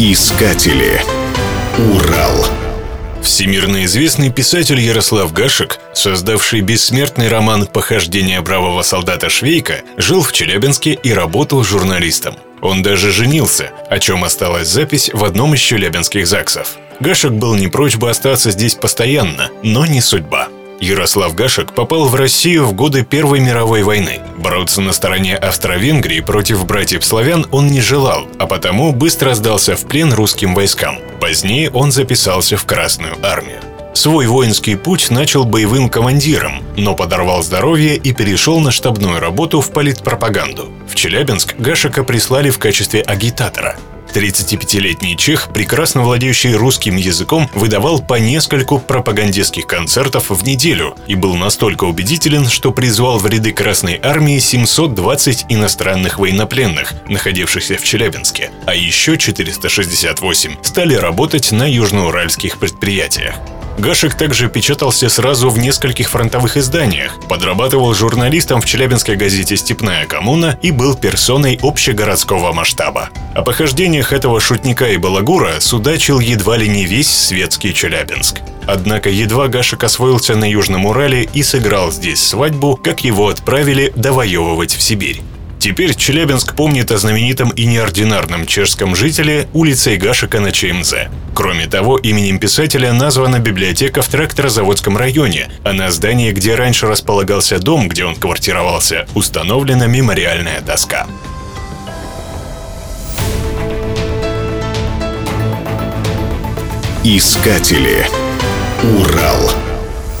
Искатели. Урал. Всемирно известный писатель Ярослав Гашек, создавший бессмертный роман «Похождение бравого солдата Швейка», жил в Челябинске и работал журналистом. Он даже женился, о чем осталась запись в одном из челябинских ЗАГСов. Гашек был не прочь бы остаться здесь постоянно, но не судьба. Ярослав Гашек попал в Россию в годы Первой мировой войны. Бороться на стороне Австро-Венгрии против братьев-славян он не желал, а потому быстро сдался в плен русским войскам. Позднее он записался в Красную армию. Свой воинский путь начал боевым командиром, но подорвал здоровье и перешел на штабную работу в политпропаганду. В Челябинск Гашека прислали в качестве агитатора. 35-летний чех, прекрасно владеющий русским языком, выдавал по нескольку пропагандистских концертов в неделю и был настолько убедителен, что призвал в ряды Красной Армии 720 иностранных военнопленных, находившихся в Челябинске, а еще 468 стали работать на южноуральских предприятиях. Гашек также печатался сразу в нескольких фронтовых изданиях, подрабатывал журналистом в челябинской газете «Степная коммуна» и был персоной общегородского масштаба. О похождениях этого шутника и балагура судачил едва ли не весь светский Челябинск. Однако едва Гашек освоился на Южном Урале и сыграл здесь свадьбу, как его отправили довоевывать в Сибирь. Теперь Челябинск помнит о знаменитом и неординарном чешском жителе улицей Гашика на ЧМЗ. Кроме того, именем писателя названа библиотека в тракторозаводском районе, а на здании, где раньше располагался дом, где он квартировался, установлена мемориальная доска. Искатели. Урал.